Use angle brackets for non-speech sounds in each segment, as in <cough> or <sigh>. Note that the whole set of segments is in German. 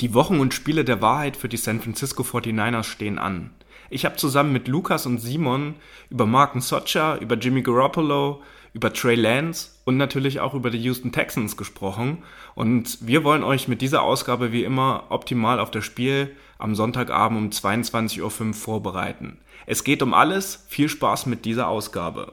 Die Wochen und Spiele der Wahrheit für die San Francisco 49ers stehen an. Ich habe zusammen mit Lukas und Simon über Marken Socha, über Jimmy Garoppolo, über Trey Lance und natürlich auch über die Houston Texans gesprochen. Und wir wollen euch mit dieser Ausgabe wie immer optimal auf das Spiel am Sonntagabend um 22.05 Uhr vorbereiten. Es geht um alles. Viel Spaß mit dieser Ausgabe.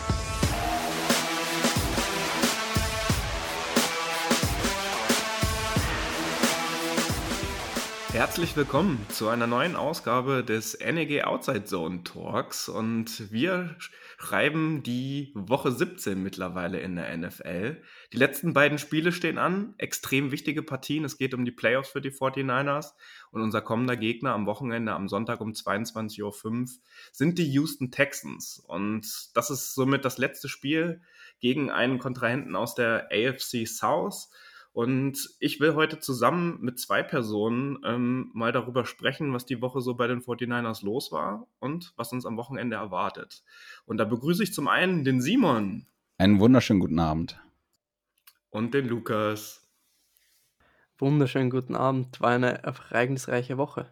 Herzlich willkommen zu einer neuen Ausgabe des NEG Outside Zone Talks und wir schreiben die Woche 17 mittlerweile in der NFL. Die letzten beiden Spiele stehen an, extrem wichtige Partien. Es geht um die Playoffs für die 49ers und unser kommender Gegner am Wochenende, am Sonntag um 22.05 Uhr sind die Houston Texans und das ist somit das letzte Spiel gegen einen Kontrahenten aus der AFC South. Und ich will heute zusammen mit zwei Personen ähm, mal darüber sprechen, was die Woche so bei den 49ers los war und was uns am Wochenende erwartet. Und da begrüße ich zum einen den Simon. Einen wunderschönen guten Abend. Und den Lukas. Wunderschönen guten Abend. War eine ereignisreiche Woche.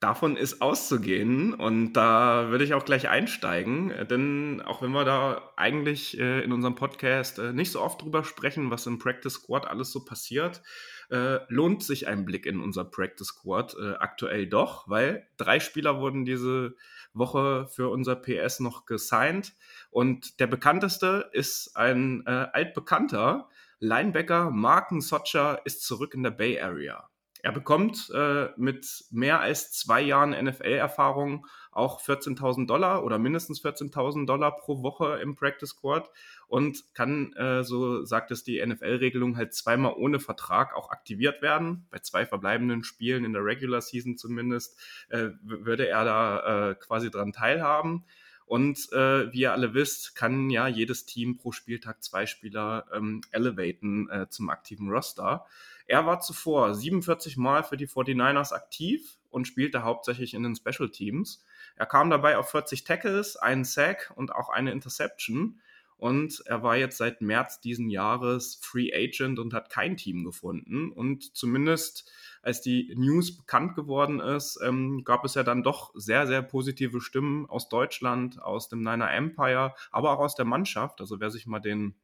Davon ist auszugehen. Und da würde ich auch gleich einsteigen, denn auch wenn wir da eigentlich äh, in unserem Podcast äh, nicht so oft drüber sprechen, was im Practice Squad alles so passiert, äh, lohnt sich ein Blick in unser Practice Squad äh, aktuell doch, weil drei Spieler wurden diese Woche für unser PS noch gesigned. Und der bekannteste ist ein äh, altbekannter Linebacker. Marken Socha ist zurück in der Bay Area. Er bekommt äh, mit mehr als zwei Jahren NFL-Erfahrung auch 14.000 Dollar oder mindestens 14.000 Dollar pro Woche im Practice Squad und kann, äh, so sagt es die NFL-Regelung, halt zweimal ohne Vertrag auch aktiviert werden. Bei zwei verbleibenden Spielen in der Regular Season zumindest äh, würde er da äh, quasi dran teilhaben. Und äh, wie ihr alle wisst, kann ja jedes Team pro Spieltag zwei Spieler ähm, elevaten äh, zum aktiven Roster. Er war zuvor 47 Mal für die 49ers aktiv und spielte hauptsächlich in den Special Teams. Er kam dabei auf 40 Tackles, einen Sack und auch eine Interception. Und er war jetzt seit März diesen Jahres Free Agent und hat kein Team gefunden. Und zumindest als die News bekannt geworden ist, ähm, gab es ja dann doch sehr, sehr positive Stimmen aus Deutschland, aus dem Niner Empire, aber auch aus der Mannschaft. Also wer sich mal den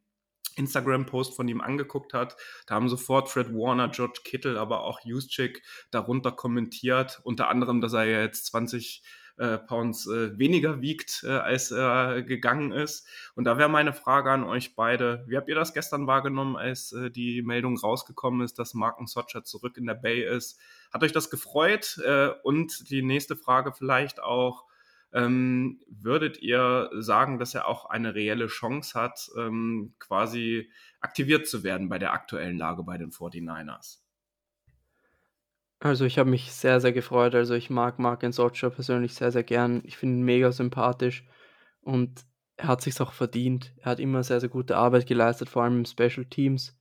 Instagram-Post von ihm angeguckt hat. Da haben sofort Fred Warner, George Kittle, aber auch Juszczyk darunter kommentiert. Unter anderem, dass er jetzt 20 äh, Pounds äh, weniger wiegt, äh, als er gegangen ist. Und da wäre meine Frage an euch beide. Wie habt ihr das gestern wahrgenommen, als äh, die Meldung rausgekommen ist, dass Marken Socha zurück in der Bay ist? Hat euch das gefreut? Äh, und die nächste Frage vielleicht auch, ähm, würdet ihr sagen, dass er auch eine reelle Chance hat, ähm, quasi aktiviert zu werden bei der aktuellen Lage bei den 49ers? Also ich habe mich sehr, sehr gefreut. Also ich mag Mark Socha persönlich sehr, sehr gern. Ich finde ihn mega sympathisch und er hat sich auch verdient. Er hat immer sehr, sehr gute Arbeit geleistet, vor allem im Special Teams.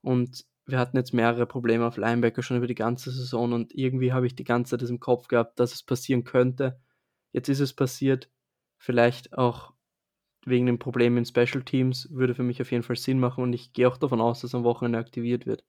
Und wir hatten jetzt mehrere Probleme auf Linebacker schon über die ganze Saison und irgendwie habe ich die ganze Zeit das im Kopf gehabt, dass es passieren könnte. Jetzt ist es passiert. Vielleicht auch wegen dem Problem in Special Teams würde für mich auf jeden Fall Sinn machen und ich gehe auch davon aus, dass am Wochenende aktiviert wird.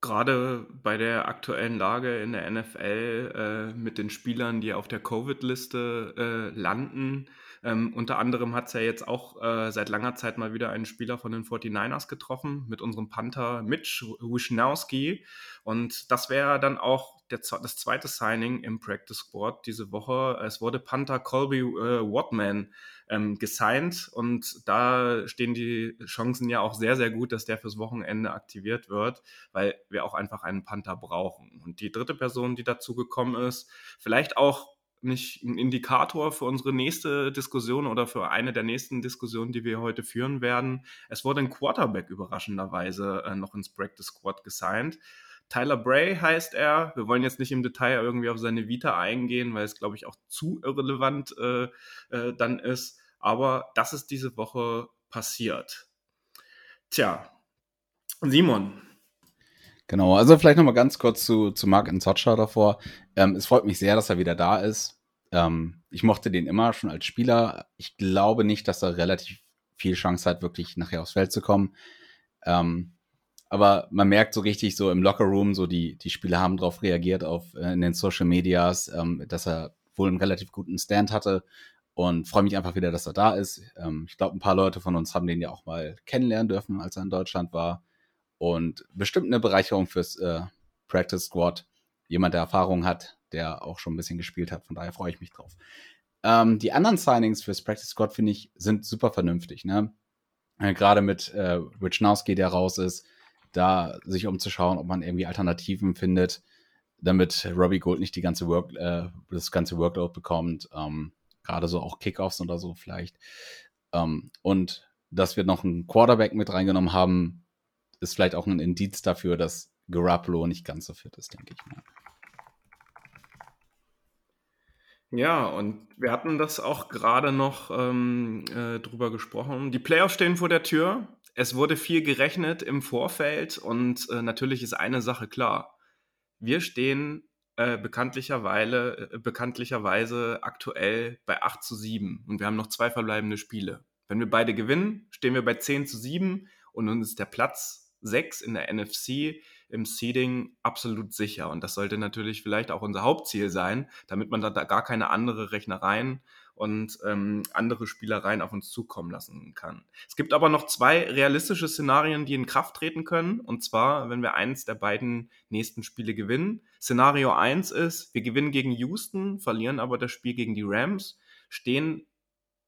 Gerade bei der aktuellen Lage in der NFL äh, mit den Spielern, die auf der Covid-Liste äh, landen, ähm, unter anderem hat es ja jetzt auch äh, seit langer Zeit mal wieder einen Spieler von den 49ers getroffen mit unserem Panther Mitch Wisnowski. Und das wäre dann auch der, das zweite Signing im Practice Squad diese Woche. Es wurde Panther Colby äh, Watman ähm, gesigned und da stehen die Chancen ja auch sehr, sehr gut, dass der fürs Wochenende aktiviert wird, weil wir auch einfach einen Panther brauchen. Und die dritte Person, die dazu gekommen ist, vielleicht auch nicht ein Indikator für unsere nächste Diskussion oder für eine der nächsten Diskussionen, die wir heute führen werden. Es wurde ein Quarterback überraschenderweise äh, noch ins Practice Squad gesigned. Tyler Bray heißt er. Wir wollen jetzt nicht im Detail irgendwie auf seine Vita eingehen, weil es, glaube ich, auch zu irrelevant äh, äh, dann ist. Aber das ist diese Woche passiert. Tja, Simon, Genau, also vielleicht nochmal ganz kurz zu, zu Mark Nzocha davor. Ähm, es freut mich sehr, dass er wieder da ist. Ähm, ich mochte den immer schon als Spieler. Ich glaube nicht, dass er relativ viel Chance hat, wirklich nachher aufs Feld zu kommen. Ähm, aber man merkt so richtig so im Lockerroom, so die, die Spieler haben darauf reagiert auf äh, in den Social Medias, ähm, dass er wohl einen relativ guten Stand hatte und freue mich einfach wieder, dass er da ist. Ähm, ich glaube, ein paar Leute von uns haben den ja auch mal kennenlernen dürfen, als er in Deutschland war. Und bestimmt eine Bereicherung fürs äh, Practice Squad. Jemand, der Erfahrung hat, der auch schon ein bisschen gespielt hat. Von daher freue ich mich drauf. Ähm, die anderen Signings fürs Practice Squad, finde ich, sind super vernünftig. Ne? Äh, Gerade mit äh, Wichnowski, der raus ist, da sich umzuschauen, ob man irgendwie Alternativen findet, damit Robbie Gold nicht die ganze Work, äh, das ganze Workload bekommt. Ähm, Gerade so auch Kickoffs oder so vielleicht. Ähm, und dass wir noch einen Quarterback mit reingenommen haben, ist vielleicht auch ein Indiz dafür, dass Garoppolo nicht ganz so fit ist, denke ich mal. Ja, und wir hatten das auch gerade noch ähm, äh, drüber gesprochen. Die Playoffs stehen vor der Tür. Es wurde viel gerechnet im Vorfeld und äh, natürlich ist eine Sache klar. Wir stehen äh, bekanntlicherweise, äh, bekanntlicherweise aktuell bei 8 zu 7 und wir haben noch zwei verbleibende Spiele. Wenn wir beide gewinnen, stehen wir bei 10 zu 7 und uns ist der Platz 6 in der NFC im Seeding absolut sicher. Und das sollte natürlich vielleicht auch unser Hauptziel sein, damit man da, gar keine andere Rechnereien und ähm, andere Spielereien auf uns zukommen lassen kann. Es gibt aber noch zwei realistische Szenarien, die in Kraft treten können. Und zwar, wenn wir eins der beiden nächsten Spiele gewinnen. Szenario 1 ist, wir gewinnen gegen Houston, verlieren aber das Spiel gegen die Rams, stehen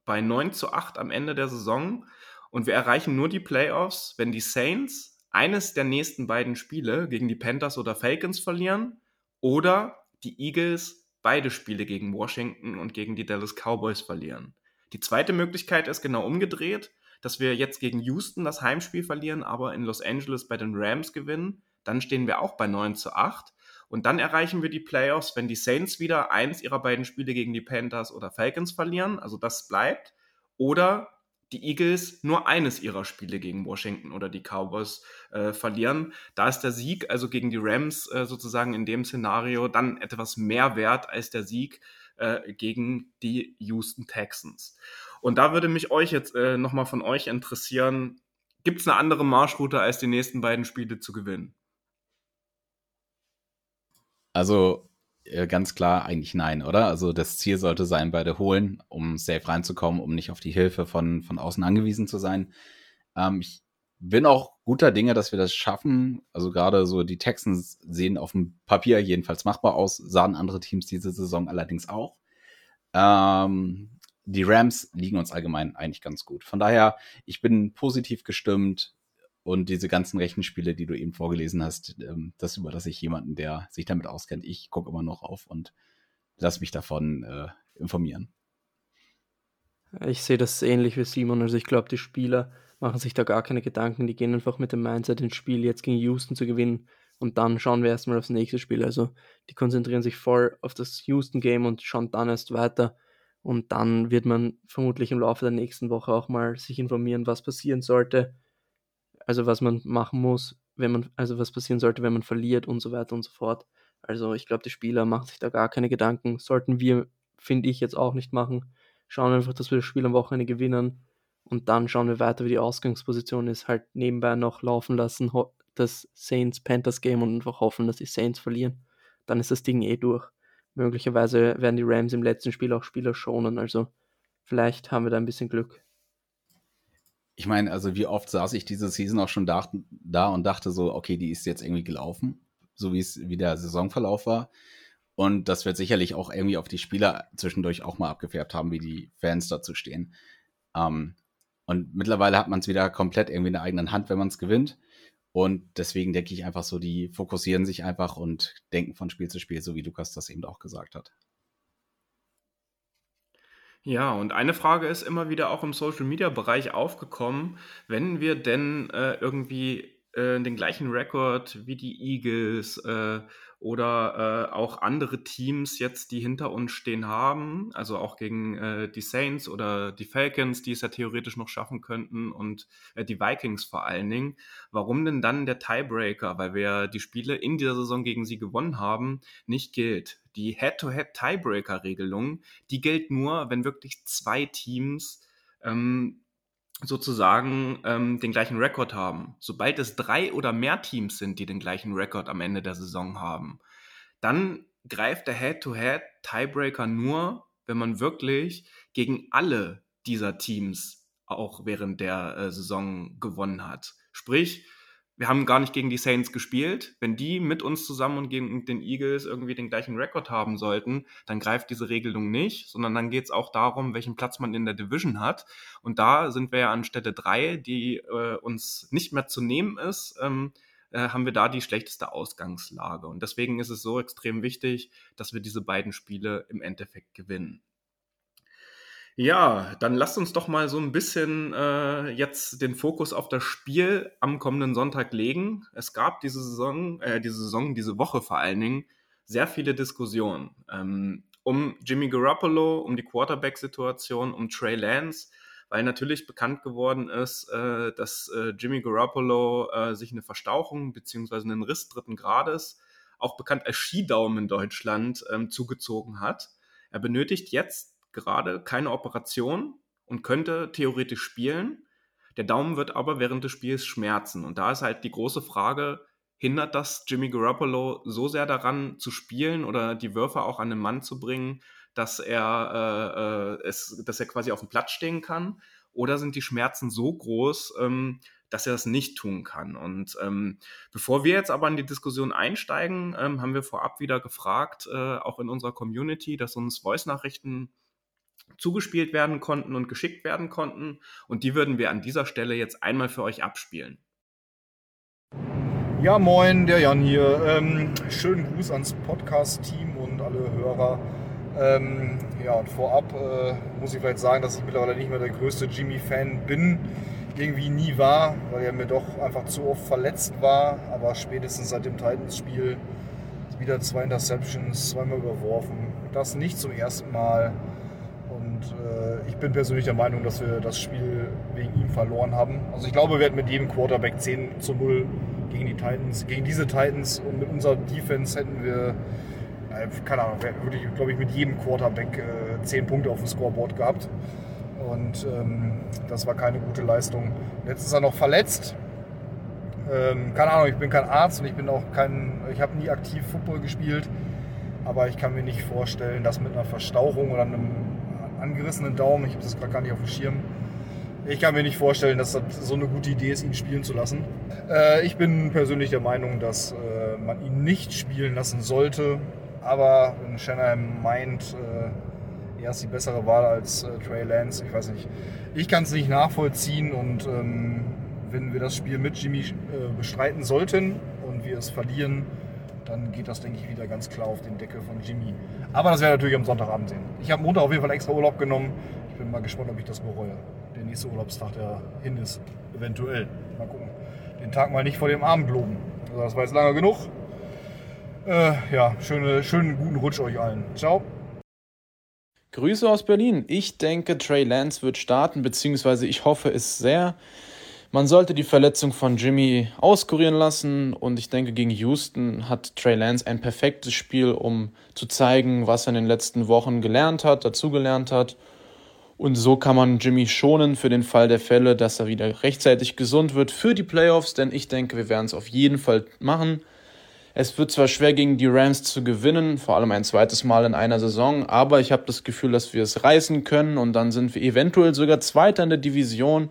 bei 9 zu 8 am Ende der Saison und wir erreichen nur die Playoffs, wenn die Saints eines der nächsten beiden Spiele gegen die Panthers oder Falcons verlieren oder die Eagles beide Spiele gegen Washington und gegen die Dallas Cowboys verlieren. Die zweite Möglichkeit ist genau umgedreht, dass wir jetzt gegen Houston das Heimspiel verlieren, aber in Los Angeles bei den Rams gewinnen. Dann stehen wir auch bei 9 zu 8. Und dann erreichen wir die Playoffs, wenn die Saints wieder eins ihrer beiden Spiele gegen die Panthers oder Falcons verlieren. Also das bleibt. Oder die Eagles nur eines ihrer Spiele gegen Washington oder die Cowboys äh, verlieren. Da ist der Sieg also gegen die Rams äh, sozusagen in dem Szenario dann etwas mehr wert als der Sieg äh, gegen die Houston Texans. Und da würde mich euch jetzt äh, nochmal von euch interessieren, gibt es eine andere Marschroute als die nächsten beiden Spiele zu gewinnen? Also ganz klar eigentlich nein, oder? Also das Ziel sollte sein, beide holen, um safe reinzukommen, um nicht auf die Hilfe von, von außen angewiesen zu sein. Ähm, ich bin auch guter Dinge, dass wir das schaffen. Also gerade so die Texans sehen auf dem Papier jedenfalls machbar aus, sahen andere Teams diese Saison allerdings auch. Ähm, die Rams liegen uns allgemein eigentlich ganz gut. Von daher, ich bin positiv gestimmt. Und diese ganzen Rechenspiele, die du eben vorgelesen hast, ähm, das überlasse ich jemanden, der sich damit auskennt. Ich gucke immer noch auf und lasse mich davon äh, informieren. Ich sehe das ähnlich wie Simon. Also ich glaube, die Spieler machen sich da gar keine Gedanken. Die gehen einfach mit dem Mindset ins Spiel, jetzt gegen Houston zu gewinnen. Und dann schauen wir erstmal aufs nächste Spiel. Also die konzentrieren sich voll auf das Houston-Game und schauen dann erst weiter. Und dann wird man vermutlich im Laufe der nächsten Woche auch mal sich informieren, was passieren sollte also was man machen muss, wenn man, also was passieren sollte, wenn man verliert und so weiter und so fort. Also ich glaube, die Spieler machen sich da gar keine Gedanken. Sollten wir, finde ich, jetzt auch nicht machen. Schauen einfach, dass wir das Spiel am Wochenende gewinnen und dann schauen wir weiter, wie die Ausgangsposition ist. Halt nebenbei noch laufen lassen, das Saints-Panthers-Game und einfach hoffen, dass die Saints verlieren. Dann ist das Ding eh durch. Möglicherweise werden die Rams im letzten Spiel auch Spieler schonen. Also vielleicht haben wir da ein bisschen Glück ich meine, also wie oft saß ich diese Season auch schon da, da und dachte so, okay, die ist jetzt irgendwie gelaufen, so wie es wie der Saisonverlauf war. Und das wird sicherlich auch irgendwie auf die Spieler zwischendurch auch mal abgefärbt haben, wie die Fans dazu stehen. Ähm, und mittlerweile hat man es wieder komplett irgendwie in der eigenen Hand, wenn man es gewinnt. Und deswegen denke ich einfach so, die fokussieren sich einfach und denken von Spiel zu Spiel, so wie Lukas das eben auch gesagt hat. Ja, und eine Frage ist immer wieder auch im Social Media Bereich aufgekommen, wenn wir denn äh, irgendwie äh, den gleichen Rekord wie die Eagles äh, oder äh, auch andere Teams jetzt, die hinter uns stehen haben, also auch gegen äh, die Saints oder die Falcons, die es ja theoretisch noch schaffen könnten und äh, die Vikings vor allen Dingen. Warum denn dann der Tiebreaker, weil wir die Spiele in dieser Saison gegen sie gewonnen haben, nicht gilt? Die Head-to-Head-Tiebreaker-Regelung, die gilt nur, wenn wirklich zwei Teams ähm, sozusagen ähm, den gleichen Rekord haben. Sobald es drei oder mehr Teams sind, die den gleichen Rekord am Ende der Saison haben, dann greift der Head-to-Head-Tiebreaker nur, wenn man wirklich gegen alle dieser Teams auch während der äh, Saison gewonnen hat. Sprich, wir haben gar nicht gegen die Saints gespielt. Wenn die mit uns zusammen und gegen den Eagles irgendwie den gleichen Rekord haben sollten, dann greift diese Regelung nicht, sondern dann geht es auch darum, welchen Platz man in der Division hat. Und da sind wir ja an Stelle drei, die äh, uns nicht mehr zu nehmen ist. Ähm, äh, haben wir da die schlechteste Ausgangslage. Und deswegen ist es so extrem wichtig, dass wir diese beiden Spiele im Endeffekt gewinnen. Ja, dann lasst uns doch mal so ein bisschen äh, jetzt den Fokus auf das Spiel am kommenden Sonntag legen. Es gab diese Saison, äh, diese Saison, diese Woche vor allen Dingen sehr viele Diskussionen ähm, um Jimmy Garoppolo, um die Quarterback-Situation, um Trey Lance, weil natürlich bekannt geworden ist, äh, dass äh, Jimmy Garoppolo äh, sich eine Verstauchung beziehungsweise einen Riss dritten Grades, auch bekannt als Skidaumen in Deutschland, ähm, zugezogen hat. Er benötigt jetzt gerade keine Operation und könnte theoretisch spielen. Der Daumen wird aber während des Spiels schmerzen. Und da ist halt die große Frage, hindert das Jimmy Garoppolo so sehr daran zu spielen oder die Würfe auch an den Mann zu bringen, dass er, äh, äh es, dass er quasi auf dem Platz stehen kann? Oder sind die Schmerzen so groß, ähm, dass er das nicht tun kann? Und ähm, bevor wir jetzt aber in die Diskussion einsteigen, ähm, haben wir vorab wieder gefragt, äh, auch in unserer Community, dass uns Voice-Nachrichten zugespielt werden konnten und geschickt werden konnten. Und die würden wir an dieser Stelle jetzt einmal für euch abspielen. Ja, moin, der Jan hier. Ähm, schönen Gruß ans Podcast-Team und alle Hörer. Ähm, ja, und vorab äh, muss ich vielleicht sagen, dass ich mittlerweile nicht mehr der größte Jimmy-Fan bin. Irgendwie nie war, weil er mir doch einfach zu oft verletzt war. Aber spätestens seit dem Titans-Spiel wieder zwei Interceptions, zweimal überworfen. Das nicht zum ersten Mal äh, ich bin persönlich der Meinung, dass wir das Spiel wegen ihm verloren haben. Also ich glaube, wir hätten mit jedem Quarterback 10 zu 0 gegen die Titans, gegen diese Titans und mit unserer Defense hätten wir, äh, keine Ahnung, würde ich, glaube ich, mit jedem Quarterback äh, 10 Punkte auf dem Scoreboard gehabt. Und ähm, das war keine gute Leistung. Jetzt ist er noch verletzt. Ähm, keine Ahnung, ich bin kein Arzt und ich bin auch kein, ich habe nie aktiv Football gespielt. Aber ich kann mir nicht vorstellen, dass mit einer Verstauchung oder einem angerissenen Daumen. Ich habe das gerade gar nicht auf dem Schirm. Ich kann mir nicht vorstellen, dass das so eine gute Idee ist, ihn spielen zu lassen. Äh, ich bin persönlich der Meinung, dass äh, man ihn nicht spielen lassen sollte. Aber wenn Shanahan meint, äh, er ist die bessere Wahl als äh, Trey Lance, ich weiß nicht. Ich kann es nicht nachvollziehen und ähm, wenn wir das Spiel mit Jimmy äh, bestreiten sollten und wir es verlieren, dann geht das, denke ich, wieder ganz klar auf den Deckel von Jimmy. Aber das werden wir natürlich am Sonntagabend sehen. Ich habe Montag auf jeden Fall extra Urlaub genommen. Ich bin mal gespannt, ob ich das bereue. Der nächste Urlaubstag, der hin ist, eventuell. Mal gucken. Den Tag mal nicht vor dem Abend loben. Also das war jetzt lange genug. Äh, ja, schöne, schönen guten Rutsch euch allen. Ciao. Grüße aus Berlin. Ich denke, Trey Lance wird starten, beziehungsweise ich hoffe es sehr. Man sollte die Verletzung von Jimmy auskurieren lassen und ich denke, gegen Houston hat Trey Lance ein perfektes Spiel, um zu zeigen, was er in den letzten Wochen gelernt hat, dazugelernt hat. Und so kann man Jimmy schonen für den Fall der Fälle, dass er wieder rechtzeitig gesund wird für die Playoffs, denn ich denke, wir werden es auf jeden Fall machen. Es wird zwar schwer gegen die Rams zu gewinnen, vor allem ein zweites Mal in einer Saison, aber ich habe das Gefühl, dass wir es reißen können und dann sind wir eventuell sogar Zweiter in der Division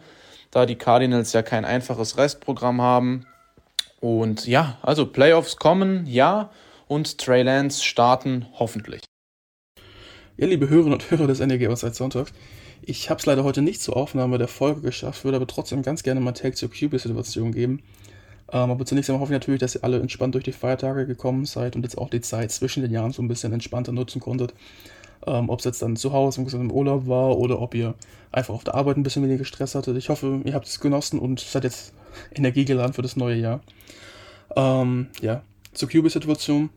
da die Cardinals ja kein einfaches Restprogramm haben. Und ja, also Playoffs kommen, ja, und Trey Lance starten hoffentlich. Ja, liebe Hörerinnen und Hörer des NRG seit Sonntag, ich habe es leider heute nicht zur Aufnahme der Folge geschafft, würde aber trotzdem ganz gerne mal Take zur QB-Situation geben. Ähm, aber zunächst einmal hoffe ich natürlich, dass ihr alle entspannt durch die Feiertage gekommen seid und jetzt auch die Zeit zwischen den Jahren so ein bisschen entspannter nutzen konntet. Ähm, ob es jetzt dann zu Hause im Urlaub war oder ob ihr einfach auf der Arbeit ein bisschen weniger Stress hattet. Ich hoffe, ihr habt es genossen und seid jetzt energiegeladen für das neue Jahr. Ähm, ja, zur QB-Situation.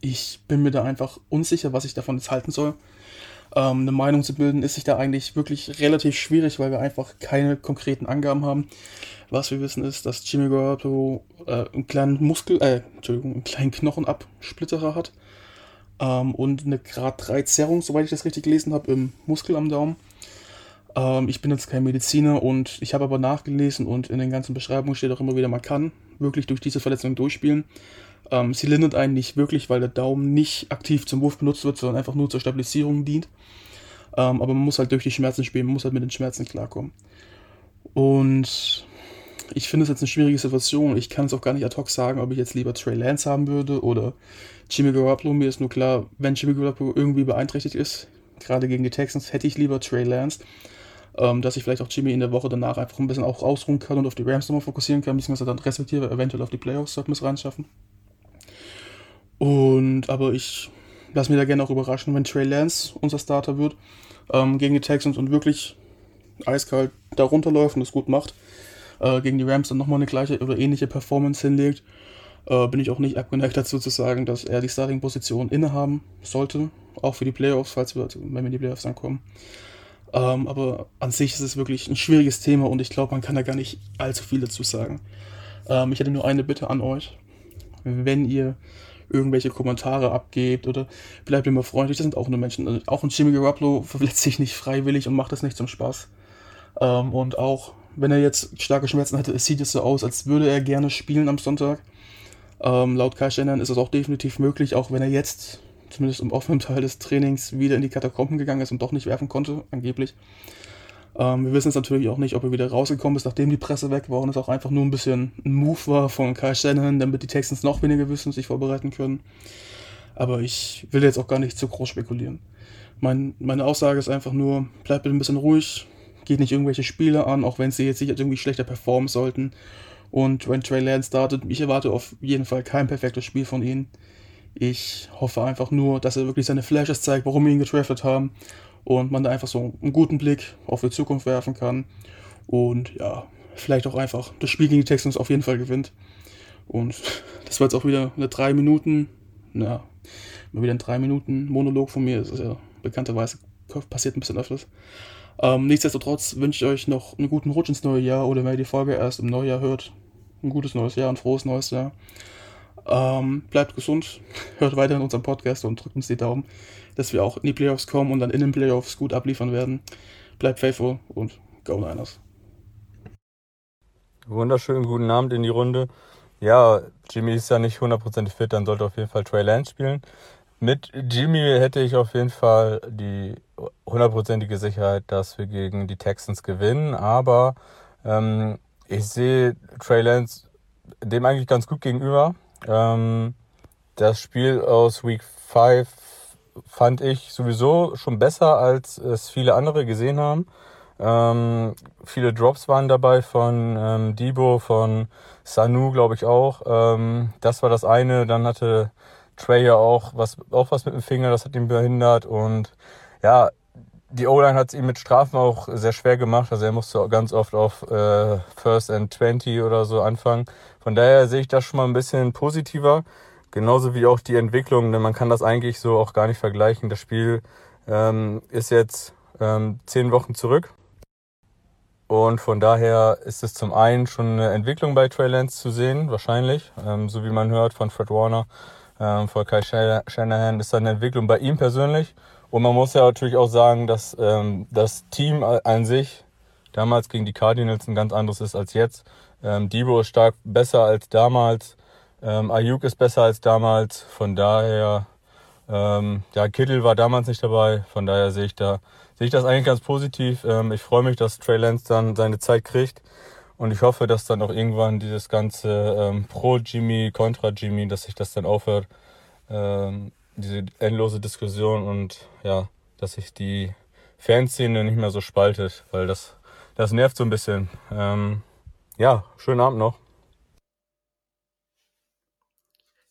Ich bin mir da einfach unsicher, was ich davon jetzt halten soll. Ähm, eine Meinung zu bilden ist sich da eigentlich wirklich relativ schwierig, weil wir einfach keine konkreten Angaben haben. Was wir wissen ist, dass Jimmy Garoppolo äh, einen kleinen Muskel, äh, Entschuldigung, einen kleinen Knochenabsplitterer hat ähm, und eine Grad 3 Zerrung, soweit ich das richtig gelesen habe, im Muskel am Daumen. Ähm, ich bin jetzt kein Mediziner und ich habe aber nachgelesen und in den ganzen Beschreibungen steht auch immer wieder, man kann wirklich durch diese Verletzung durchspielen. Ähm, sie lindert einen nicht wirklich, weil der Daumen nicht aktiv zum Wurf benutzt wird, sondern einfach nur zur Stabilisierung dient. Ähm, aber man muss halt durch die Schmerzen spielen, man muss halt mit den Schmerzen klarkommen. Und ich finde es jetzt eine schwierige Situation. Ich kann es auch gar nicht ad hoc sagen, ob ich jetzt lieber Trey Lance haben würde oder Jimmy Garoppolo. Mir ist nur klar, wenn Jimmy Garoppolo irgendwie beeinträchtigt ist, gerade gegen die Texans, hätte ich lieber Trey Lance ähm, dass ich vielleicht auch Jimmy in der Woche danach einfach ein bisschen auch ausruhen kann und auf die Rams nochmal fokussieren kann, beziehungsweise dann respektive eventuell auf die Playoffs sollten wir es reinschaffen. Und aber ich lasse mich da gerne auch überraschen, wenn Trey Lance unser Starter wird ähm, gegen die Texans und wirklich eiskalt da runterläuft und es gut macht. Äh, gegen die Rams dann nochmal eine gleiche oder ähnliche Performance hinlegt, äh, bin ich auch nicht abgeneigt dazu zu sagen, dass er die Starting-Position innehaben sollte, auch für die Playoffs, falls wir, wenn wir in die Playoffs ankommen. Ähm, aber an sich ist es wirklich ein schwieriges Thema und ich glaube, man kann da gar nicht allzu viel dazu sagen. Ähm, ich hätte nur eine Bitte an euch. Wenn ihr irgendwelche Kommentare abgebt oder bleibt immer freundlich, das sind auch nur Menschen. Also auch ein Jimmy Garoppolo verletzt sich nicht freiwillig und macht das nicht zum Spaß. Ähm, und auch wenn er jetzt starke Schmerzen hatte, es sieht es so aus, als würde er gerne spielen am Sonntag. Ähm, laut Kai Schenner ist es auch definitiv möglich, auch wenn er jetzt zumindest im offenen Teil des Trainings, wieder in die Katakomben gegangen ist und doch nicht werfen konnte, angeblich. Ähm, wir wissen es natürlich auch nicht, ob er wieder rausgekommen ist, nachdem die Presse weg war und es auch einfach nur ein bisschen ein Move war von Kyle Shanahan, damit die Texans noch weniger wissen und sich vorbereiten können. Aber ich will jetzt auch gar nicht zu groß spekulieren. Mein, meine Aussage ist einfach nur, bleibt bitte ein bisschen ruhig, geht nicht irgendwelche Spiele an, auch wenn sie jetzt sicher irgendwie schlechter performen sollten. Und wenn Trey Lance startet, ich erwarte auf jeden Fall kein perfektes Spiel von ihnen. Ich hoffe einfach nur, dass er wirklich seine Flashes zeigt, warum wir ihn getraftet haben und man da einfach so einen guten Blick auf die Zukunft werfen kann und ja, vielleicht auch einfach das Spiel gegen die Texans auf jeden Fall gewinnt. Und das war jetzt auch wieder eine drei Minuten, na, mal wieder ein drei Minuten Monolog von mir. Das ist ja bekannterweise passiert ein bisschen öfters. Ähm, nichtsdestotrotz wünsche ich euch noch einen guten Rutsch ins neue Jahr oder wenn ihr die Folge erst im Neujahr hört, ein gutes neues Jahr, ein frohes neues Jahr. Ähm, bleibt gesund, <laughs> hört weiter in unserem Podcast und drückt uns die Daumen, dass wir auch in die Playoffs kommen und dann in den Playoffs gut abliefern werden. Bleibt faithful und go Niners. Wunderschönen guten Abend in die Runde. Ja, Jimmy ist ja nicht hundertprozentig fit, dann sollte auf jeden Fall Trey Lance spielen. Mit Jimmy hätte ich auf jeden Fall die hundertprozentige Sicherheit, dass wir gegen die Texans gewinnen. Aber ähm, ich sehe Trey Lance dem eigentlich ganz gut gegenüber. Ähm, das Spiel aus Week 5 fand ich sowieso schon besser, als es viele andere gesehen haben. Ähm, viele Drops waren dabei von ähm, Debo, von Sanu, glaube ich auch. Ähm, das war das eine. Dann hatte Trey ja auch was, auch was mit dem Finger, das hat ihn behindert. Und ja, die O-Line hat es ihm mit Strafen auch sehr schwer gemacht. Also er musste ganz oft auf äh, First and 20 oder so anfangen. Von daher sehe ich das schon mal ein bisschen positiver. Genauso wie auch die Entwicklung, denn man kann das eigentlich so auch gar nicht vergleichen. Das Spiel ähm, ist jetzt ähm, zehn Wochen zurück. Und von daher ist es zum einen schon eine Entwicklung bei Trey Lance zu sehen, wahrscheinlich. Ähm, so wie man hört von Fred Warner, ähm, von Kai Shanahan, ist eine Entwicklung bei ihm persönlich. Und man muss ja natürlich auch sagen, dass ähm, das Team an sich damals gegen die Cardinals ein ganz anderes ist als jetzt. Ähm, Debo ist stark besser als damals. Ähm, Ayuk ist besser als damals. Von daher, ähm, ja, Kittel war damals nicht dabei. Von daher sehe ich da, sehe ich das eigentlich ganz positiv. Ähm, ich freue mich, dass Trey Lance dann seine Zeit kriegt. Und ich hoffe, dass dann auch irgendwann dieses ganze ähm, pro Jimmy, kontra Jimmy, dass sich das dann aufhört. Ähm, diese endlose Diskussion und ja, dass sich die Fanszene nicht mehr so spaltet, weil das, das nervt so ein bisschen. Ähm, ja, schönen Abend noch.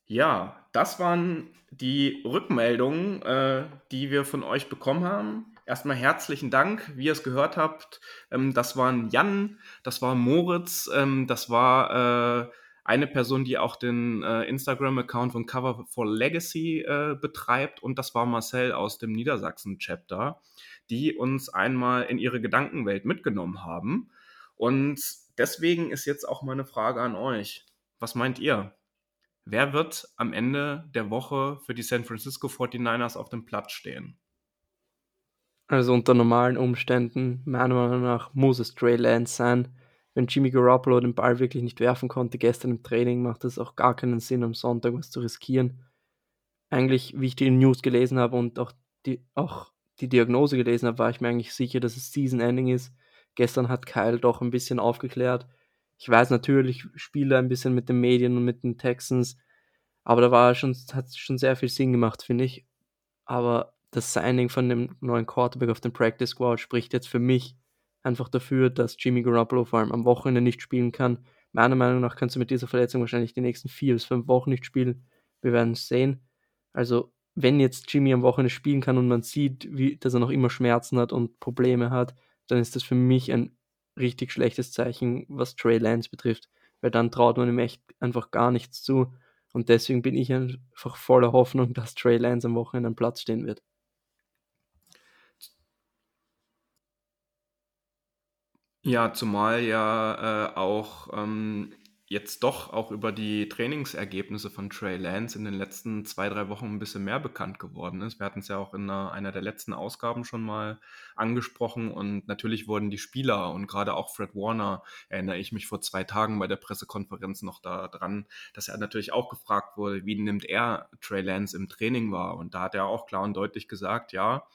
Ja, das waren die Rückmeldungen, äh, die wir von euch bekommen haben. Erstmal herzlichen Dank, wie ihr es gehört habt. Ähm, das waren Jan, das war Moritz, ähm, das war äh, eine Person, die auch den äh, Instagram-Account von Cover for Legacy äh, betreibt und das war Marcel aus dem Niedersachsen-Chapter, die uns einmal in ihre Gedankenwelt mitgenommen haben. Und deswegen ist jetzt auch meine Frage an euch. Was meint ihr? Wer wird am Ende der Woche für die San Francisco 49ers auf dem Platz stehen? Also unter normalen Umständen, meiner Meinung nach, muss es Trey Lance sein wenn Jimmy Garoppolo den Ball wirklich nicht werfen konnte gestern im Training, macht es auch gar keinen Sinn, am Sonntag was zu riskieren. Eigentlich, wie ich die News gelesen habe und auch die, auch die Diagnose gelesen habe, war ich mir eigentlich sicher, dass es Season Ending ist. Gestern hat Kyle doch ein bisschen aufgeklärt. Ich weiß natürlich, spiele ein bisschen mit den Medien und mit den Texans, aber da war schon, hat schon sehr viel Sinn gemacht, finde ich. Aber das Signing von dem neuen Quarterback auf dem Practice Squad spricht jetzt für mich einfach dafür, dass Jimmy Garoppolo vor allem am Wochenende nicht spielen kann. Meiner Meinung nach kannst du mit dieser Verletzung wahrscheinlich die nächsten vier bis fünf Wochen nicht spielen. Wir werden es sehen. Also, wenn jetzt Jimmy am Wochenende spielen kann und man sieht, wie, dass er noch immer Schmerzen hat und Probleme hat, dann ist das für mich ein richtig schlechtes Zeichen, was Trey Lance betrifft, weil dann traut man ihm echt einfach gar nichts zu. Und deswegen bin ich einfach voller Hoffnung, dass Trey Lance am Wochenende am Platz stehen wird. Ja, zumal ja äh, auch ähm, jetzt doch auch über die Trainingsergebnisse von Trey Lance in den letzten zwei, drei Wochen ein bisschen mehr bekannt geworden ist. Wir hatten es ja auch in einer, einer der letzten Ausgaben schon mal angesprochen und natürlich wurden die Spieler und gerade auch Fred Warner, erinnere ich mich vor zwei Tagen bei der Pressekonferenz noch daran, dass er natürlich auch gefragt wurde, wie nimmt er Trey Lance im Training wahr? Und da hat er auch klar und deutlich gesagt, ja,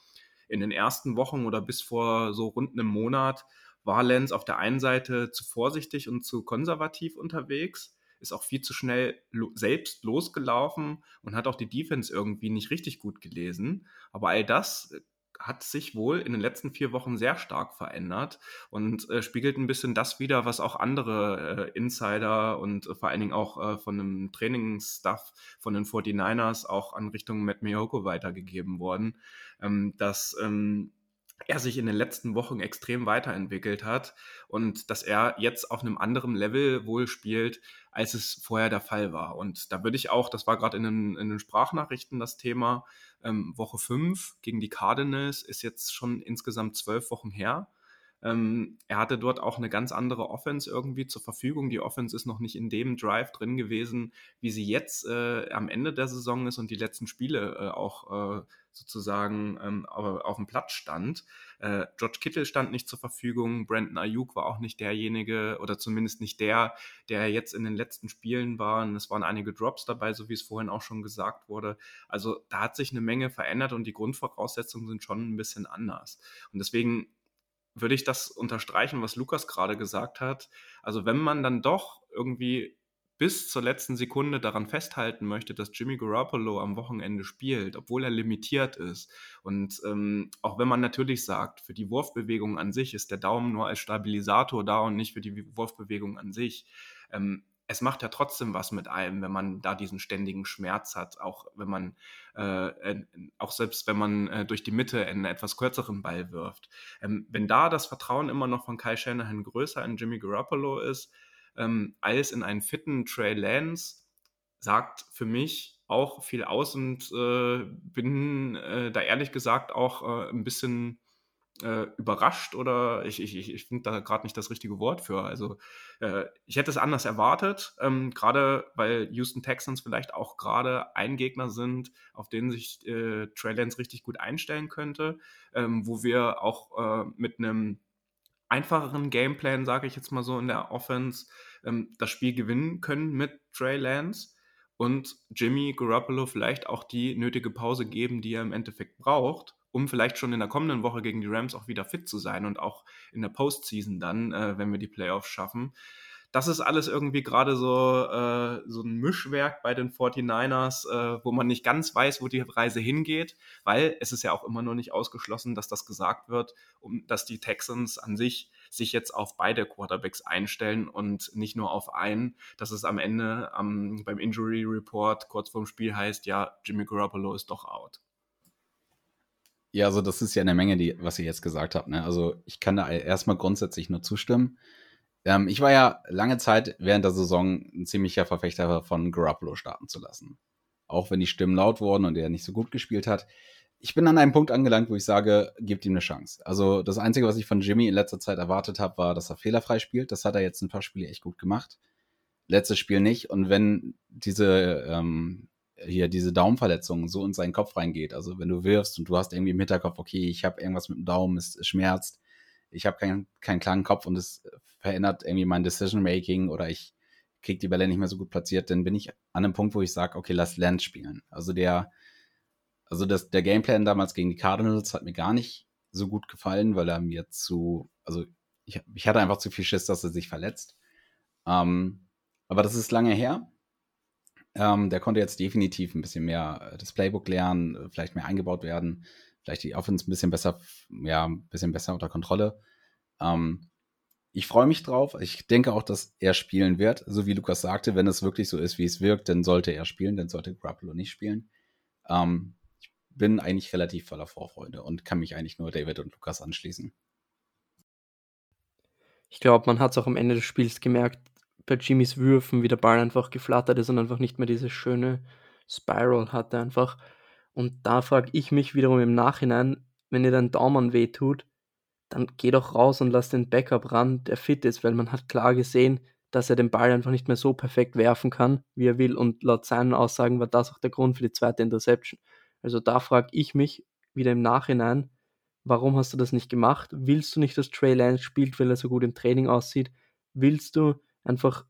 in den ersten Wochen oder bis vor so rund einem Monat war Lenz auf der einen Seite zu vorsichtig und zu konservativ unterwegs, ist auch viel zu schnell lo selbst losgelaufen und hat auch die Defense irgendwie nicht richtig gut gelesen. Aber all das äh, hat sich wohl in den letzten vier Wochen sehr stark verändert und äh, spiegelt ein bisschen das wieder, was auch andere äh, Insider und äh, vor allen Dingen auch äh, von dem Trainingsstuff von den 49ers auch an Richtung Matt Miyoko weitergegeben worden, ähm, dass ähm, er sich in den letzten Wochen extrem weiterentwickelt hat und dass er jetzt auf einem anderen Level wohl spielt, als es vorher der Fall war. Und da würde ich auch, das war gerade in den, in den Sprachnachrichten das Thema, ähm, Woche 5 gegen die Cardinals ist jetzt schon insgesamt zwölf Wochen her. Ähm, er hatte dort auch eine ganz andere Offense irgendwie zur Verfügung. Die Offense ist noch nicht in dem Drive drin gewesen, wie sie jetzt äh, am Ende der Saison ist und die letzten Spiele äh, auch äh, sozusagen ähm, auf dem Platz stand. Äh, George Kittle stand nicht zur Verfügung, Brandon Ayuk war auch nicht derjenige oder zumindest nicht der, der jetzt in den letzten Spielen war. Und es waren einige Drops dabei, so wie es vorhin auch schon gesagt wurde. Also da hat sich eine Menge verändert und die Grundvoraussetzungen sind schon ein bisschen anders. Und deswegen würde ich das unterstreichen, was Lukas gerade gesagt hat. Also wenn man dann doch irgendwie bis zur letzten Sekunde daran festhalten möchte, dass Jimmy Garoppolo am Wochenende spielt, obwohl er limitiert ist. Und ähm, auch wenn man natürlich sagt, für die Wurfbewegung an sich ist der Daumen nur als Stabilisator da und nicht für die Wurfbewegung an sich. Ähm, es macht ja trotzdem was mit einem, wenn man da diesen ständigen Schmerz hat, auch wenn man, äh, auch selbst wenn man äh, durch die Mitte einen etwas kürzeren Ball wirft. Ähm, wenn da das Vertrauen immer noch von Kai Shanahan größer in Jimmy Garoppolo ist, ähm, als in einen fitten Trey Lance, sagt für mich auch viel aus und äh, bin äh, da ehrlich gesagt auch äh, ein bisschen äh, überrascht oder ich, ich, ich finde da gerade nicht das richtige Wort für. Also äh, ich hätte es anders erwartet, ähm, gerade weil Houston Texans vielleicht auch gerade ein Gegner sind, auf den sich äh, Trey Lance richtig gut einstellen könnte, ähm, wo wir auch äh, mit einem einfacheren Gameplan, sage ich jetzt mal so, in der Offense ähm, das Spiel gewinnen können mit Trey Lance und Jimmy Garoppolo vielleicht auch die nötige Pause geben, die er im Endeffekt braucht, um vielleicht schon in der kommenden Woche gegen die Rams auch wieder fit zu sein und auch in der Postseason dann, äh, wenn wir die Playoffs schaffen. Das ist alles irgendwie gerade so, äh, so ein Mischwerk bei den 49ers, äh, wo man nicht ganz weiß, wo die Reise hingeht, weil es ist ja auch immer noch nicht ausgeschlossen, dass das gesagt wird, um, dass die Texans an sich sich jetzt auf beide Quarterbacks einstellen und nicht nur auf einen, dass es am Ende ähm, beim Injury Report kurz vorm Spiel heißt, ja, Jimmy Garoppolo ist doch out. Ja, also das ist ja eine Menge, die, was ihr jetzt gesagt habt. Ne? Also ich kann da erstmal grundsätzlich nur zustimmen. Ähm, ich war ja lange Zeit während der Saison ein ziemlicher Verfechter von Garoppolo starten zu lassen. Auch wenn die Stimmen laut wurden und er nicht so gut gespielt hat. Ich bin an einem Punkt angelangt, wo ich sage, gebt ihm eine Chance. Also das Einzige, was ich von Jimmy in letzter Zeit erwartet habe, war, dass er fehlerfrei spielt. Das hat er jetzt ein paar Spiele echt gut gemacht. Letztes Spiel nicht. Und wenn diese ähm, hier diese Daumenverletzung so in seinen Kopf reingeht. Also wenn du wirfst und du hast irgendwie im Hinterkopf, okay, ich habe irgendwas mit dem Daumen, es, schmerzt, ich habe keinen keinen klaren Kopf und es verändert irgendwie mein Decision Making oder ich kriege die Bälle nicht mehr so gut platziert, dann bin ich an einem Punkt, wo ich sage, okay, lass Lance spielen. Also der, also das, der Gameplan damals gegen die Cardinals hat mir gar nicht so gut gefallen, weil er mir zu, also ich, ich hatte einfach zu viel Schiss, dass er sich verletzt. Ähm, aber das ist lange her. Ähm, der konnte jetzt definitiv ein bisschen mehr äh, das Playbook lernen, äh, vielleicht mehr eingebaut werden, vielleicht die Offense ein bisschen besser, ja, ein bisschen besser unter Kontrolle. Ähm, ich freue mich drauf. Ich denke auch, dass er spielen wird. So wie Lukas sagte, wenn es wirklich so ist, wie es wirkt, dann sollte er spielen, dann sollte Garoppolo nicht spielen. Ähm, ich bin eigentlich relativ voller Vorfreude und kann mich eigentlich nur David und Lukas anschließen. Ich glaube, man hat es auch am Ende des Spiels gemerkt, bei Jimmys Würfen, wie der Ball einfach geflattert ist und einfach nicht mehr diese schöne Spiral hatte einfach. Und da frage ich mich wiederum im Nachhinein, wenn dir dein Daumen weh tut, dann geh doch raus und lass den Backup ran, der fit ist, weil man hat klar gesehen, dass er den Ball einfach nicht mehr so perfekt werfen kann, wie er will. Und laut seinen Aussagen war das auch der Grund für die zweite Interception. Also da frage ich mich wieder im Nachhinein, warum hast du das nicht gemacht? Willst du nicht, dass Trey Lance spielt, weil er so gut im Training aussieht? Willst du einfach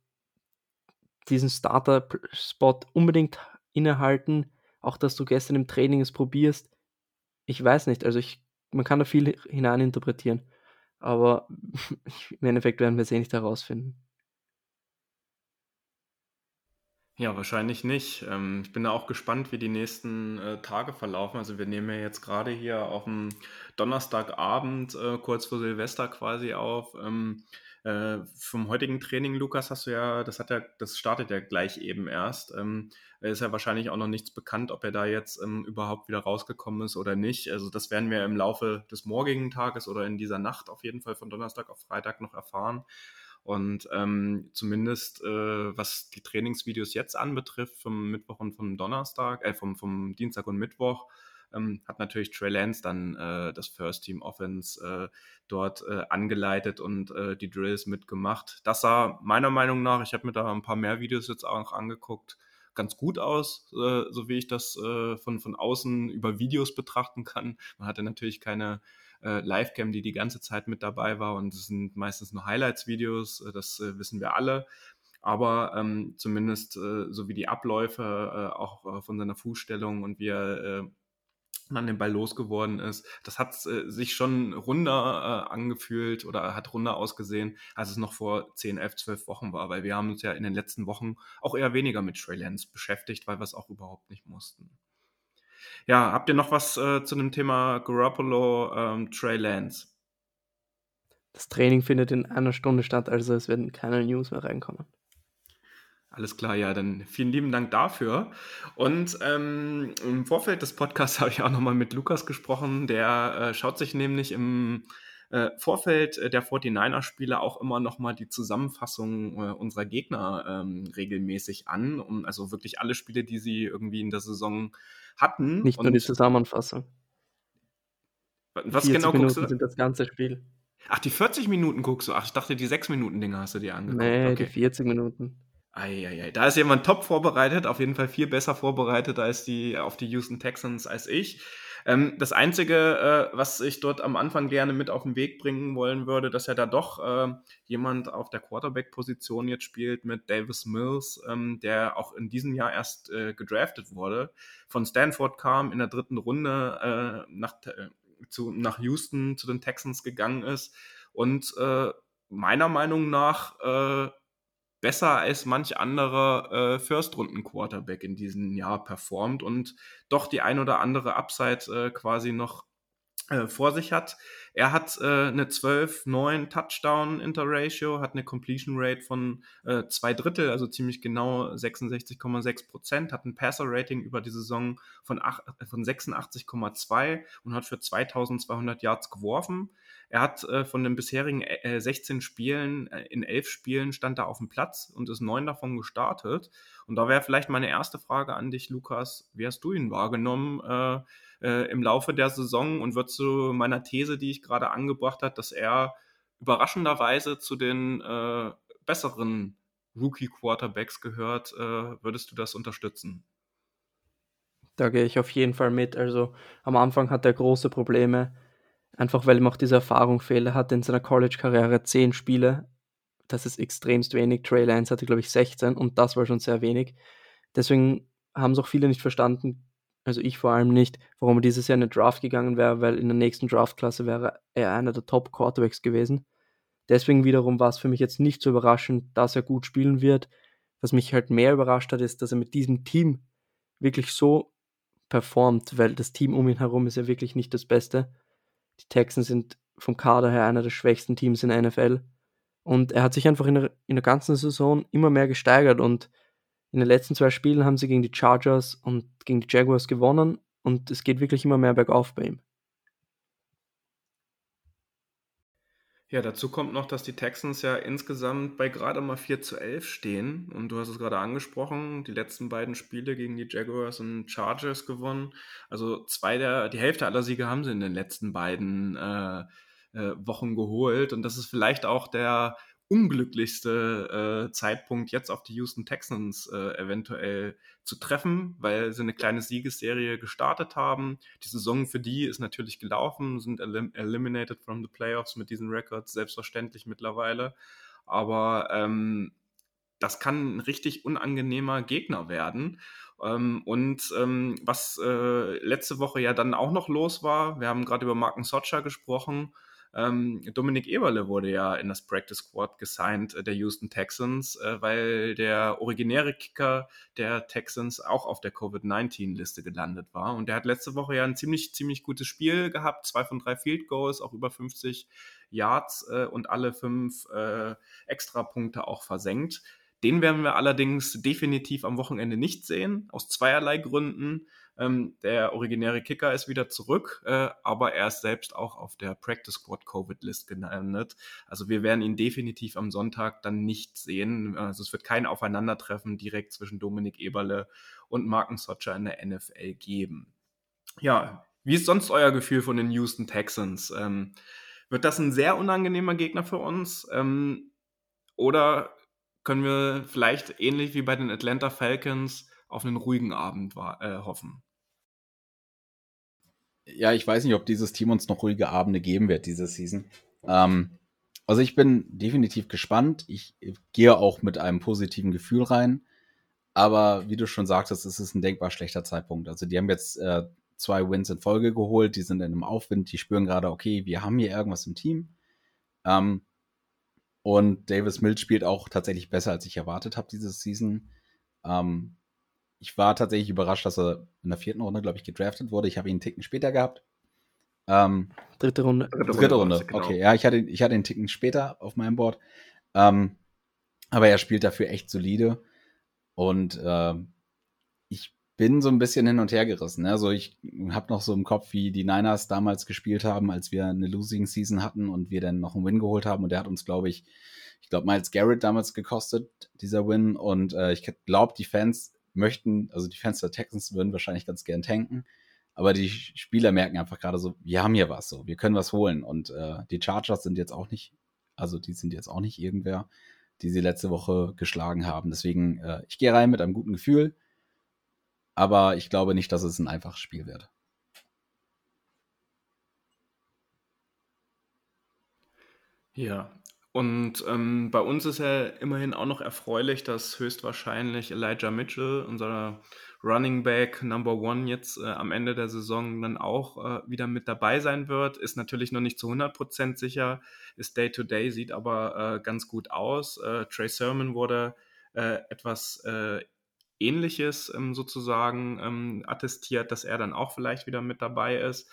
diesen Starter-Spot unbedingt innehalten. Auch dass du gestern im Training es probierst. Ich weiß nicht, also ich, man kann da viel hineininterpretieren. Aber <laughs> im Endeffekt werden wir es eh nicht herausfinden. Ja, wahrscheinlich nicht. Ähm, ich bin da auch gespannt, wie die nächsten äh, Tage verlaufen. Also wir nehmen ja jetzt gerade hier auf dem Donnerstagabend, äh, kurz vor Silvester quasi auf. Äh, vom heutigen Training, Lukas, hast du ja, das hat ja, das startet ja gleich eben erst. Ähm, ist ja wahrscheinlich auch noch nichts bekannt, ob er da jetzt ähm, überhaupt wieder rausgekommen ist oder nicht. Also das werden wir im Laufe des morgigen Tages oder in dieser Nacht auf jeden Fall von Donnerstag auf Freitag noch erfahren. Und ähm, zumindest äh, was die Trainingsvideos jetzt anbetrifft, vom Mittwoch und vom Donnerstag, äh, vom, vom Dienstag und Mittwoch, ähm, hat natürlich Trey Lance dann äh, das First Team Offense äh, dort äh, angeleitet und äh, die Drills mitgemacht. Das sah meiner Meinung nach, ich habe mir da ein paar mehr Videos jetzt auch angeguckt, ganz gut aus, äh, so wie ich das äh, von, von außen über Videos betrachten kann. Man hatte natürlich keine äh, Livecam, die die ganze Zeit mit dabei war und es sind meistens nur Highlights-Videos, das wissen wir alle. Aber ähm, zumindest äh, so wie die Abläufe äh, auch äh, von seiner Fußstellung und wie er äh, an den Ball losgeworden ist. Das hat äh, sich schon runder äh, angefühlt oder hat runder ausgesehen, als es noch vor 10, 11, 12 Wochen war, weil wir haben uns ja in den letzten Wochen auch eher weniger mit Trey Lance beschäftigt, weil wir es auch überhaupt nicht mussten. Ja, habt ihr noch was äh, zu dem Thema Garoppolo, ähm, Trey Lance? Das Training findet in einer Stunde statt, also es werden keine News mehr reinkommen. Alles klar, ja, dann vielen lieben Dank dafür. Und ähm, im Vorfeld des Podcasts <laughs> habe ich auch nochmal mit Lukas gesprochen. Der äh, schaut sich nämlich im äh, Vorfeld der 49er-Spiele auch immer nochmal die Zusammenfassung äh, unserer Gegner ähm, regelmäßig an. Um, also wirklich alle Spiele, die sie irgendwie in der Saison hatten. Nicht nur die Zusammenfassung. Was genau Minuten guckst du? sind das ganze Spiel. Ach, die 40 Minuten guckst du. Ach, ich dachte, die 6 Minuten Dinge hast du dir angeguckt. Nee, okay. die 40 Minuten. Eieiei, da ist jemand top vorbereitet, auf jeden Fall viel besser vorbereitet als die auf die Houston Texans als ich. Ähm, das Einzige, äh, was ich dort am Anfang gerne mit auf den Weg bringen wollen würde, dass ja da doch äh, jemand auf der Quarterback-Position jetzt spielt mit Davis Mills, ähm, der auch in diesem Jahr erst äh, gedraftet wurde, von Stanford kam, in der dritten Runde äh, nach, äh, zu, nach Houston zu den Texans gegangen ist und äh, meiner Meinung nach besser als manch anderer äh, First-Runden-Quarterback in diesem Jahr performt und doch die ein oder andere Upside äh, quasi noch äh, vor sich hat. Er hat äh, eine 12-9 Touchdown-Inter-Ratio, hat eine Completion Rate von äh, zwei Drittel, also ziemlich genau 66,6 Prozent, hat ein Passer-Rating über die Saison von, von 86,2 und hat für 2200 Yards geworfen. Er hat äh, von den bisherigen äh, 16 Spielen, äh, in 11 Spielen stand er auf dem Platz und ist neun davon gestartet. Und da wäre vielleicht meine erste Frage an dich, Lukas. Wie hast du ihn wahrgenommen? Äh, äh, im Laufe der Saison und wird zu meiner These, die ich gerade angebracht habe, dass er überraschenderweise zu den äh, besseren Rookie-Quarterbacks gehört. Äh, würdest du das unterstützen? Da gehe ich auf jeden Fall mit. Also am Anfang hat er große Probleme, einfach weil ihm auch diese Erfahrung fehlt. Er hatte in seiner College-Karriere zehn Spiele. Das ist extremst wenig. Trey Lance hatte, glaube ich, 16 und das war schon sehr wenig. Deswegen haben es auch viele nicht verstanden, also ich vor allem nicht, warum er dieses Jahr in den Draft gegangen wäre, weil in der nächsten Draftklasse wäre er einer der Top Quarterbacks gewesen. Deswegen wiederum war es für mich jetzt nicht so überraschend, dass er gut spielen wird. Was mich halt mehr überrascht hat, ist, dass er mit diesem Team wirklich so performt, weil das Team um ihn herum ist ja wirklich nicht das Beste. Die Texans sind vom Kader her einer der schwächsten Teams in der NFL. Und er hat sich einfach in der, in der ganzen Saison immer mehr gesteigert und in den letzten zwei Spielen haben sie gegen die Chargers und gegen die Jaguars gewonnen und es geht wirklich immer mehr bergauf bei ihm. Ja, dazu kommt noch, dass die Texans ja insgesamt bei gerade mal 4 zu 11 stehen. Und du hast es gerade angesprochen, die letzten beiden Spiele gegen die Jaguars und Chargers gewonnen. Also zwei der, die Hälfte aller Siege haben sie in den letzten beiden äh, äh, Wochen geholt. Und das ist vielleicht auch der unglücklichste äh, Zeitpunkt, jetzt auf die Houston Texans äh, eventuell zu treffen, weil sie eine kleine Siegesserie gestartet haben. Die Saison für die ist natürlich gelaufen, sind elim eliminated from the playoffs mit diesen Records, selbstverständlich mittlerweile. Aber ähm, das kann ein richtig unangenehmer Gegner werden. Ähm, und ähm, was äh, letzte Woche ja dann auch noch los war, wir haben gerade über Marken Socha gesprochen, ähm, Dominik Eberle wurde ja in das Practice Squad gesigned äh, der Houston Texans, äh, weil der originäre Kicker der Texans auch auf der Covid-19-Liste gelandet war. Und der hat letzte Woche ja ein ziemlich, ziemlich gutes Spiel gehabt, zwei von drei Field Goals, auch über 50 Yards äh, und alle fünf äh, Extrapunkte auch versenkt. Den werden wir allerdings definitiv am Wochenende nicht sehen, aus zweierlei Gründen. Ähm, der originäre Kicker ist wieder zurück, äh, aber er ist selbst auch auf der Practice Squad Covid-List gelandet. Also wir werden ihn definitiv am Sonntag dann nicht sehen. Also es wird kein Aufeinandertreffen direkt zwischen Dominik Eberle und Marken Socher in der NFL geben. Ja, wie ist sonst euer Gefühl von den Houston Texans? Ähm, wird das ein sehr unangenehmer Gegner für uns? Ähm, oder können wir vielleicht ähnlich wie bei den Atlanta Falcons auf einen ruhigen Abend äh, hoffen? Ja, ich weiß nicht, ob dieses Team uns noch ruhige Abende geben wird diese Season. Ähm, also ich bin definitiv gespannt. Ich gehe auch mit einem positiven Gefühl rein. Aber wie du schon sagtest, es ist ein denkbar schlechter Zeitpunkt. Also die haben jetzt äh, zwei Wins in Folge geholt, die sind in einem Aufwind, die spüren gerade, okay, wir haben hier irgendwas im Team. Ähm, und Davis Mills spielt auch tatsächlich besser, als ich erwartet habe diese Season. Ähm, ich war tatsächlich überrascht, dass er in der vierten Runde, glaube ich, gedraftet wurde. Ich habe ihn einen Ticken später gehabt. Ähm, dritte Runde. Dritte, dritte Runde, Runde. Genau. okay. Ja, ich hatte, ich hatte einen Ticken später auf meinem Board. Ähm, aber er spielt dafür echt solide. Und äh, ich bin so ein bisschen hin und her gerissen. Ne? Also ich habe noch so im Kopf, wie die Niners damals gespielt haben, als wir eine Losing Season hatten und wir dann noch einen Win geholt haben. Und der hat uns, glaube ich, ich glaube, Miles Garrett damals gekostet, dieser Win. Und äh, ich glaube, die Fans möchten, also die Fans der Texans würden wahrscheinlich ganz gern tanken, aber die Spieler merken einfach gerade so, wir haben hier was, so, wir können was holen und äh, die Chargers sind jetzt auch nicht, also die sind jetzt auch nicht irgendwer, die sie letzte Woche geschlagen haben. Deswegen, äh, ich gehe rein mit einem guten Gefühl, aber ich glaube nicht, dass es ein einfaches Spiel wird. Ja, und ähm, bei uns ist ja immerhin auch noch erfreulich, dass höchstwahrscheinlich Elijah Mitchell, unser Running Back Number One, jetzt äh, am Ende der Saison dann auch äh, wieder mit dabei sein wird. Ist natürlich noch nicht zu 100% sicher, ist Day-to-Day, -Day, sieht aber äh, ganz gut aus. Äh, Trey Sermon wurde äh, etwas äh, Ähnliches ähm, sozusagen ähm, attestiert, dass er dann auch vielleicht wieder mit dabei ist.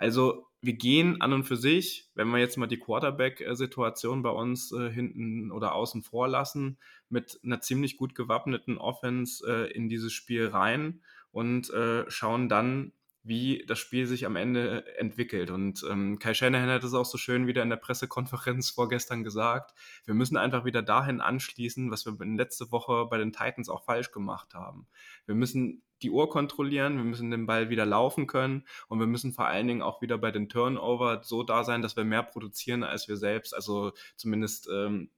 Also wir gehen an und für sich, wenn wir jetzt mal die Quarterback-Situation bei uns äh, hinten oder außen vor lassen, mit einer ziemlich gut gewappneten Offense äh, in dieses Spiel rein und äh, schauen dann, wie das Spiel sich am Ende entwickelt. Und ähm, Kai Shanahan hat es auch so schön wieder in der Pressekonferenz vorgestern gesagt. Wir müssen einfach wieder dahin anschließen, was wir letzte Woche bei den Titans auch falsch gemacht haben. Wir müssen die Uhr kontrollieren, wir müssen den Ball wieder laufen können und wir müssen vor allen Dingen auch wieder bei den Turnover so da sein, dass wir mehr produzieren als wir selbst. Also zumindest ähm,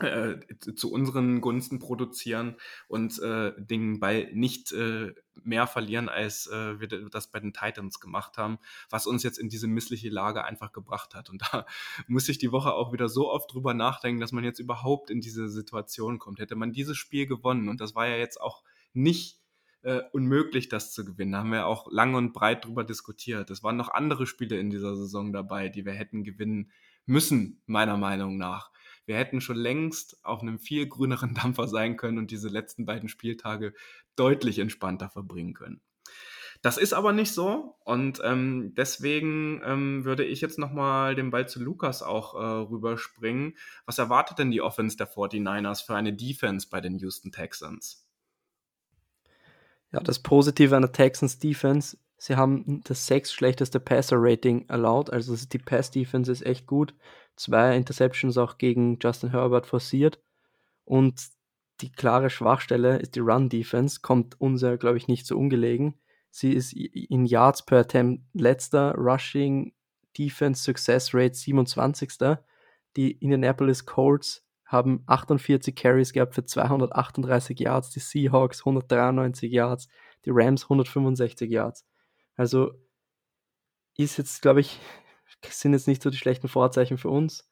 äh, zu unseren Gunsten produzieren und äh, den Ball nicht äh, mehr verlieren, als äh, wir das bei den Titans gemacht haben, was uns jetzt in diese missliche Lage einfach gebracht hat. Und <laughs> da muss ich die Woche auch wieder so oft drüber nachdenken, dass man jetzt überhaupt in diese Situation kommt. Hätte man dieses Spiel gewonnen, und das war ja jetzt auch nicht äh, unmöglich, das zu gewinnen. Da haben wir auch lang und breit drüber diskutiert. Es waren noch andere Spiele in dieser Saison dabei, die wir hätten gewinnen müssen, meiner Meinung nach wir hätten schon längst auf einem viel grüneren <laughs> Dampfer sein können und diese letzten beiden Spieltage deutlich entspannter verbringen können. Das ist aber nicht so und ähm, deswegen ähm, würde ich jetzt nochmal den Ball zu Lukas auch äh, rüberspringen. Was erwartet denn die Offense der 49ers für eine Defense bei den Houston Texans? Ja, das Positive an der Texans Defense, sie haben das sechs schlechteste Passer-Rating erlaubt, also die Pass-Defense ist echt gut zwei Interceptions auch gegen Justin Herbert forciert. Und die klare Schwachstelle ist die Run-Defense, kommt uns ja, glaube ich, nicht so ungelegen. Sie ist in Yards per Attempt letzter, Rushing Defense Success Rate 27. Die Indianapolis Colts haben 48 Carries gehabt für 238 Yards, die Seahawks 193 Yards, die Rams 165 Yards. Also ist jetzt, glaube ich, <laughs> sind jetzt nicht so die schlechten Vorzeichen für uns.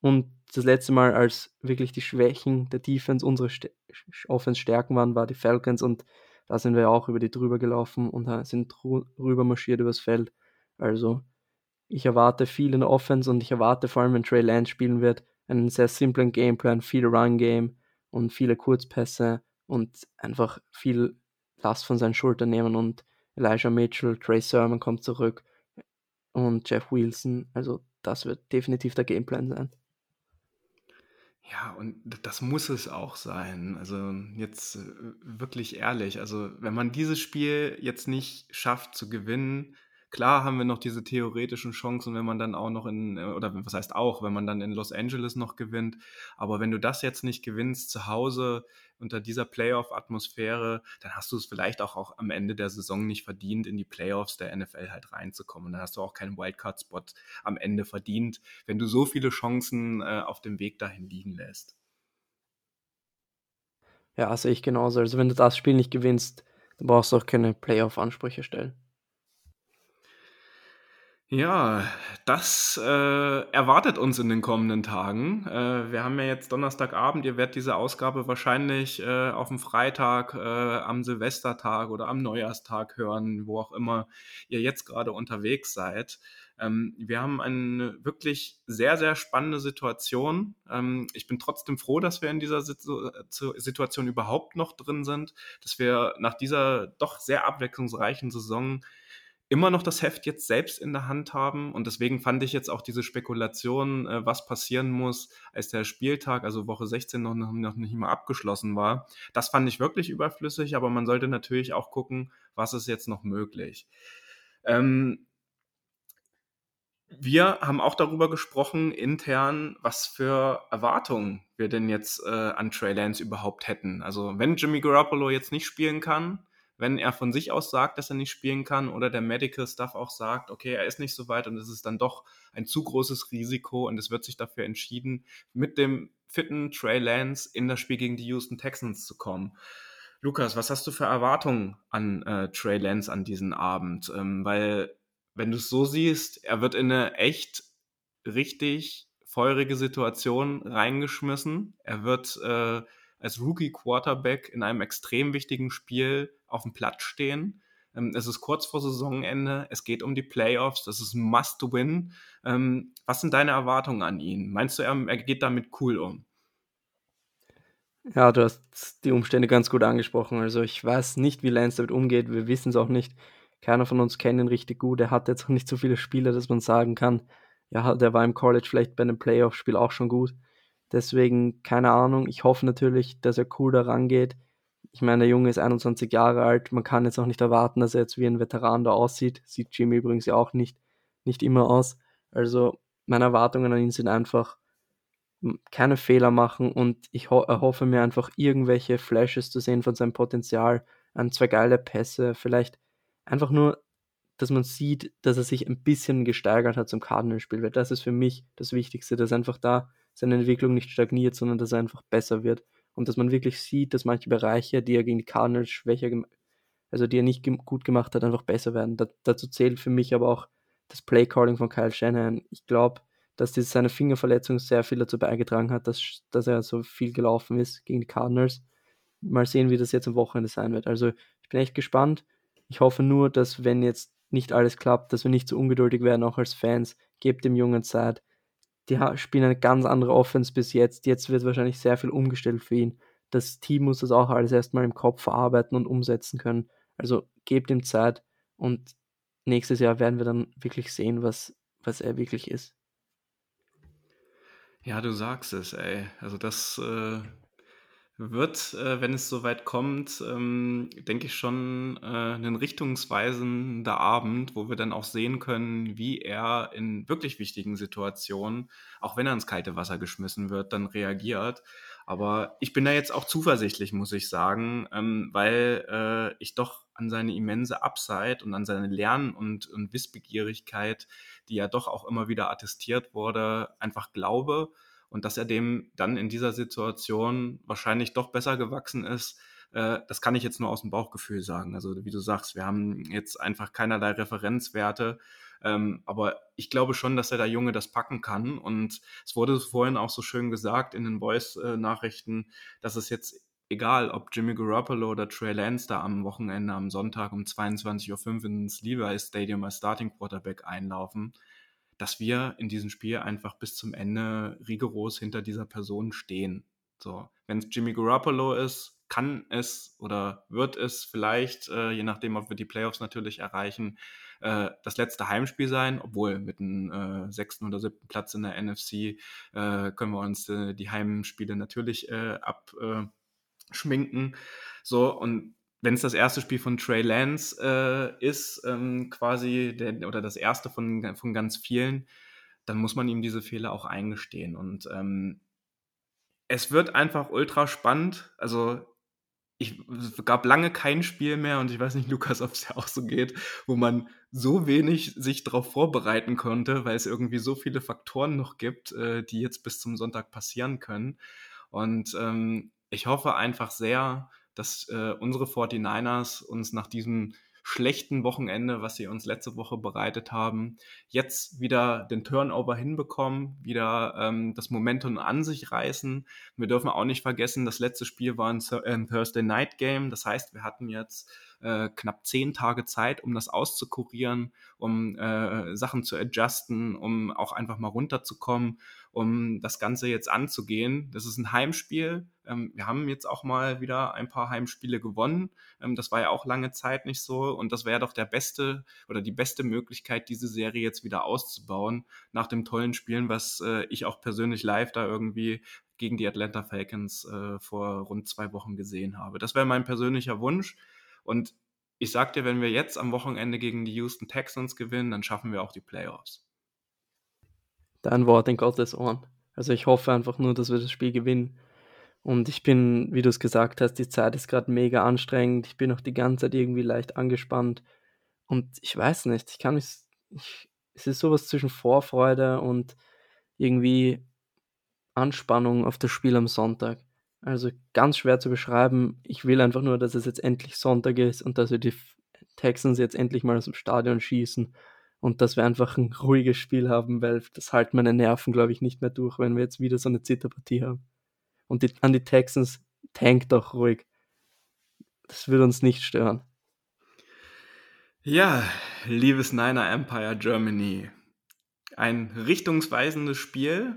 Und das letzte Mal, als wirklich die Schwächen der Defense unsere St Offense stärken waren, war die Falcons und da sind wir auch über die drüber gelaufen und sind rüber marschiert übers Feld. Also ich erwarte viel in der Offense und ich erwarte vor allem, wenn Trey Lance spielen wird, einen sehr simplen Gameplan, viel Run-Game und viele Kurzpässe und einfach viel Last von seinen Schultern nehmen und Elijah Mitchell, Trey Sermon kommt zurück und Jeff Wilson. Also das wird definitiv der Gameplan sein. Ja, und das muss es auch sein. Also jetzt äh, wirklich ehrlich. Also wenn man dieses Spiel jetzt nicht schafft zu gewinnen, Klar haben wir noch diese theoretischen Chancen, wenn man dann auch noch in, äh, oder was heißt auch, wenn man dann in Los Angeles noch gewinnt. Aber wenn du das jetzt nicht gewinnst zu Hause unter dieser Playoff-Atmosphäre, dann hast du es vielleicht auch, auch am Ende der Saison nicht verdient, in die Playoffs der NFL halt reinzukommen. Dann hast du auch keinen Wildcard-Spot am Ende verdient, wenn du so viele Chancen äh, auf dem Weg dahin liegen lässt. Ja, sehe ich genauso. Also wenn du das Spiel nicht gewinnst, dann brauchst du auch keine Playoff-Ansprüche stellen. Ja, das äh, erwartet uns in den kommenden Tagen. Äh, wir haben ja jetzt Donnerstagabend, ihr werdet diese Ausgabe wahrscheinlich äh, auf dem Freitag, äh, am Silvestertag oder am Neujahrstag hören, wo auch immer ihr jetzt gerade unterwegs seid. Ähm, wir haben eine wirklich sehr, sehr spannende Situation. Ähm, ich bin trotzdem froh, dass wir in dieser Situation überhaupt noch drin sind, dass wir nach dieser doch sehr abwechslungsreichen Saison immer noch das Heft jetzt selbst in der Hand haben. Und deswegen fand ich jetzt auch diese Spekulation, äh, was passieren muss, als der Spieltag, also Woche 16 noch, noch nicht mal abgeschlossen war. Das fand ich wirklich überflüssig, aber man sollte natürlich auch gucken, was ist jetzt noch möglich. Ähm, wir haben auch darüber gesprochen, intern, was für Erwartungen wir denn jetzt äh, an Trey Lance überhaupt hätten. Also wenn Jimmy Garoppolo jetzt nicht spielen kann, wenn er von sich aus sagt, dass er nicht spielen kann oder der Medical Staff auch sagt, okay, er ist nicht so weit und es ist dann doch ein zu großes Risiko und es wird sich dafür entschieden, mit dem fitten Trey Lance in das Spiel gegen die Houston Texans zu kommen. Lukas, was hast du für Erwartungen an äh, Trey Lance an diesen Abend? Ähm, weil, wenn du es so siehst, er wird in eine echt richtig feurige Situation reingeschmissen. Er wird äh, als Rookie-Quarterback in einem extrem wichtigen Spiel auf dem Platz stehen. Ähm, es ist kurz vor Saisonende, es geht um die Playoffs, das ist Must-Win. Ähm, was sind deine Erwartungen an ihn? Meinst du, er, geht damit cool um? Ja, du hast die Umstände ganz gut angesprochen. Also ich weiß nicht, wie Lance damit umgeht. Wir wissen es auch nicht. keiner von uns kennt ihn richtig gut. Er hat jetzt auch nicht so viele Spiele, dass man sagen kann, ja, der war im College vielleicht bei einem Playoff-Spiel auch schon gut. Deswegen, keine Ahnung. Ich hoffe natürlich, dass er cool daran geht. Ich meine, der Junge ist 21 Jahre alt. Man kann jetzt auch nicht erwarten, dass er jetzt wie ein Veteran da aussieht. Sieht Jimmy übrigens ja auch nicht, nicht immer aus. Also, meine Erwartungen an ihn sind einfach, keine Fehler machen und ich ho erhoffe mir einfach irgendwelche Flashes zu sehen von seinem Potenzial, ein, zwei geile Pässe, vielleicht einfach nur, dass man sieht, dass er sich ein bisschen gesteigert hat zum Cardinals-Spiel, weil das ist für mich das Wichtigste, dass einfach da seine Entwicklung nicht stagniert, sondern dass er einfach besser wird und dass man wirklich sieht, dass manche Bereiche, die er gegen die Cardinals schwächer, also die er nicht ge gut gemacht hat, einfach besser werden. Da dazu zählt für mich aber auch das Play-Calling von Kyle Shanahan. Ich glaube, dass diese, seine Fingerverletzung sehr viel dazu beigetragen hat, dass, dass er so viel gelaufen ist gegen die Cardinals. Mal sehen, wie das jetzt am Wochenende sein wird. Also ich bin echt gespannt. Ich hoffe nur, dass wenn jetzt nicht alles klappt, dass wir nicht so ungeduldig werden, auch als Fans. Gebt dem Jungen Zeit. Die spielen eine ganz andere Offense bis jetzt. Jetzt wird wahrscheinlich sehr viel umgestellt für ihn. Das Team muss das auch alles erstmal im Kopf verarbeiten und umsetzen können. Also gebt ihm Zeit und nächstes Jahr werden wir dann wirklich sehen, was, was er wirklich ist. Ja, du sagst es, ey. Also das äh, wird, äh, wenn es soweit kommt, ähm, denke ich schon äh, ein richtungsweisender Abend, wo wir dann auch sehen können, wie er in wirklich wichtigen Situationen, auch wenn er ins kalte Wasser geschmissen wird, dann reagiert. Aber ich bin da jetzt auch zuversichtlich, muss ich sagen, ähm, weil äh, ich doch an seine immense Upside und an seine Lern- und, und Wissbegierigkeit, die ja doch auch immer wieder attestiert wurde, einfach glaube und dass er dem dann in dieser Situation wahrscheinlich doch besser gewachsen ist, äh, das kann ich jetzt nur aus dem Bauchgefühl sagen. Also wie du sagst, wir haben jetzt einfach keinerlei Referenzwerte, ähm, aber ich glaube schon, dass er der Junge das packen kann. Und es wurde vorhin auch so schön gesagt in den Voice-Nachrichten, dass es jetzt egal, ob Jimmy Garoppolo oder Trey Lance da am Wochenende, am Sonntag um 22.05 Uhr ins Levi Stadium als Starting Quarterback einlaufen, dass wir in diesem Spiel einfach bis zum Ende rigoros hinter dieser Person stehen. So, wenn es Jimmy Garoppolo ist, kann es oder wird es vielleicht, äh, je nachdem, ob wir die Playoffs natürlich erreichen, äh, das letzte Heimspiel sein, obwohl mit einem äh, sechsten oder siebten Platz in der NFC äh, können wir uns äh, die Heimspiele natürlich äh, abschminken. so, und wenn es das erste Spiel von Trey Lance äh, ist, ähm, quasi, der, oder das erste von, von ganz vielen, dann muss man ihm diese Fehler auch eingestehen. Und ähm, es wird einfach ultra spannend. Also ich, es gab lange kein Spiel mehr und ich weiß nicht, Lukas, ob es ja auch so geht, wo man so wenig sich darauf vorbereiten konnte, weil es irgendwie so viele Faktoren noch gibt, äh, die jetzt bis zum Sonntag passieren können. Und ähm, ich hoffe einfach sehr, dass äh, unsere 49ers uns nach diesem schlechten Wochenende, was sie uns letzte Woche bereitet haben, jetzt wieder den Turnover hinbekommen, wieder ähm, das Momentum an sich reißen. Wir dürfen auch nicht vergessen, das letzte Spiel war ein, ein Thursday Night Game. Das heißt, wir hatten jetzt äh, knapp zehn Tage Zeit, um das auszukurieren, um äh, Sachen zu adjusten, um auch einfach mal runterzukommen um das Ganze jetzt anzugehen. Das ist ein Heimspiel. Ähm, wir haben jetzt auch mal wieder ein paar Heimspiele gewonnen. Ähm, das war ja auch lange Zeit nicht so. Und das wäre doch der beste oder die beste Möglichkeit, diese Serie jetzt wieder auszubauen nach dem tollen Spielen, was äh, ich auch persönlich live da irgendwie gegen die Atlanta Falcons äh, vor rund zwei Wochen gesehen habe. Das wäre mein persönlicher Wunsch. Und ich sag dir, wenn wir jetzt am Wochenende gegen die Houston Texans gewinnen, dann schaffen wir auch die Playoffs dein Wort in Gottes Ohren. Also ich hoffe einfach nur, dass wir das Spiel gewinnen. Und ich bin, wie du es gesagt hast, die Zeit ist gerade mega anstrengend. Ich bin auch die ganze Zeit irgendwie leicht angespannt. Und ich weiß nicht, ich kann mich. Ich, es ist sowas zwischen Vorfreude und irgendwie Anspannung auf das Spiel am Sonntag. Also ganz schwer zu beschreiben. Ich will einfach nur, dass es jetzt endlich Sonntag ist und dass wir die Texans jetzt endlich mal aus dem Stadion schießen und dass wir einfach ein ruhiges Spiel haben, weil das halten meine Nerven, glaube ich, nicht mehr durch, wenn wir jetzt wieder so eine Zitterpartie haben. Und die, an die Texans tankt doch ruhig. Das würde uns nicht stören. Ja, liebes Niner Empire Germany. Ein richtungsweisendes Spiel.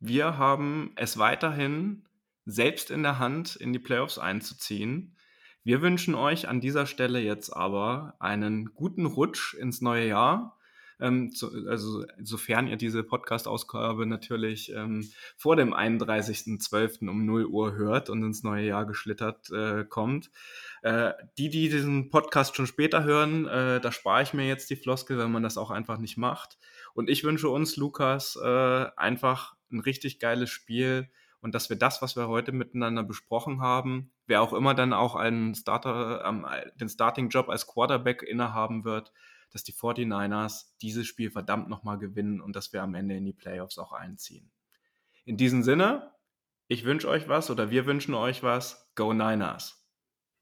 Wir haben es weiterhin selbst in der Hand, in die Playoffs einzuziehen. Wir wünschen euch an dieser Stelle jetzt aber einen guten Rutsch ins neue Jahr. Ähm, zu, also sofern ihr diese Podcast-Ausgabe natürlich ähm, vor dem 31.12. um 0 Uhr hört und ins neue Jahr geschlittert äh, kommt. Äh, die, die diesen Podcast schon später hören, äh, da spare ich mir jetzt die Floskel, wenn man das auch einfach nicht macht. Und ich wünsche uns, Lukas, äh, einfach ein richtig geiles Spiel und dass wir das, was wir heute miteinander besprochen haben, wer auch immer dann auch einen Starter, ähm, den Starting-Job als Quarterback innehaben wird, dass die 49ers dieses Spiel verdammt nochmal gewinnen und dass wir am Ende in die Playoffs auch einziehen. In diesem Sinne, ich wünsche euch was oder wir wünschen euch was. Go Niners!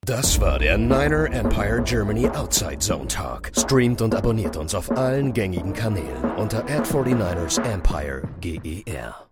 Das war der Niner Empire Germany Outside Zone Talk. Streamt und abonniert uns auf allen gängigen Kanälen unter ad 49 ersempire GER.